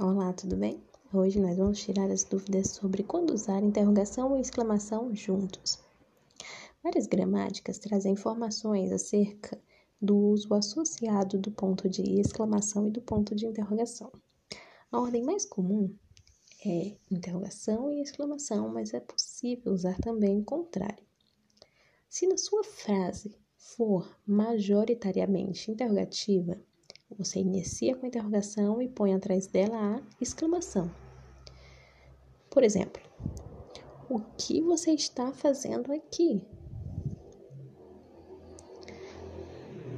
Olá, tudo bem? Hoje nós vamos tirar as dúvidas sobre quando usar interrogação e exclamação juntos. Várias gramáticas trazem informações acerca do uso associado do ponto de exclamação e do ponto de interrogação. A ordem mais comum é interrogação e exclamação, mas é possível usar também o contrário. Se na sua frase for majoritariamente interrogativa, você inicia com interrogação e põe atrás dela a exclamação. Por exemplo, o que você está fazendo aqui?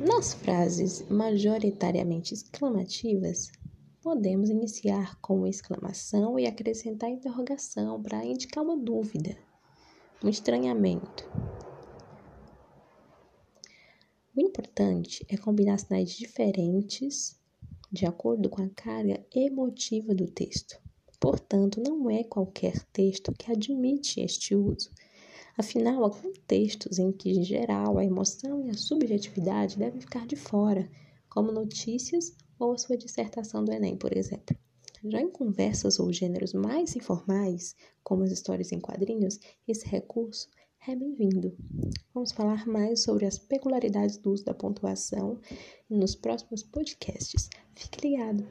Nas frases majoritariamente exclamativas, podemos iniciar com exclamação e acrescentar interrogação para indicar uma dúvida, um estranhamento. O importante é combinar sinais diferentes de acordo com a carga emotiva do texto. Portanto, não é qualquer texto que admite este uso. Afinal, há contextos em que, em geral, a emoção e a subjetividade devem ficar de fora, como notícias ou a sua dissertação do Enem, por exemplo. Já em conversas ou gêneros mais informais, como as histórias em quadrinhos, esse recurso é bem-vindo. Vamos falar mais sobre as peculiaridades do uso da pontuação nos próximos podcasts. Fique ligado!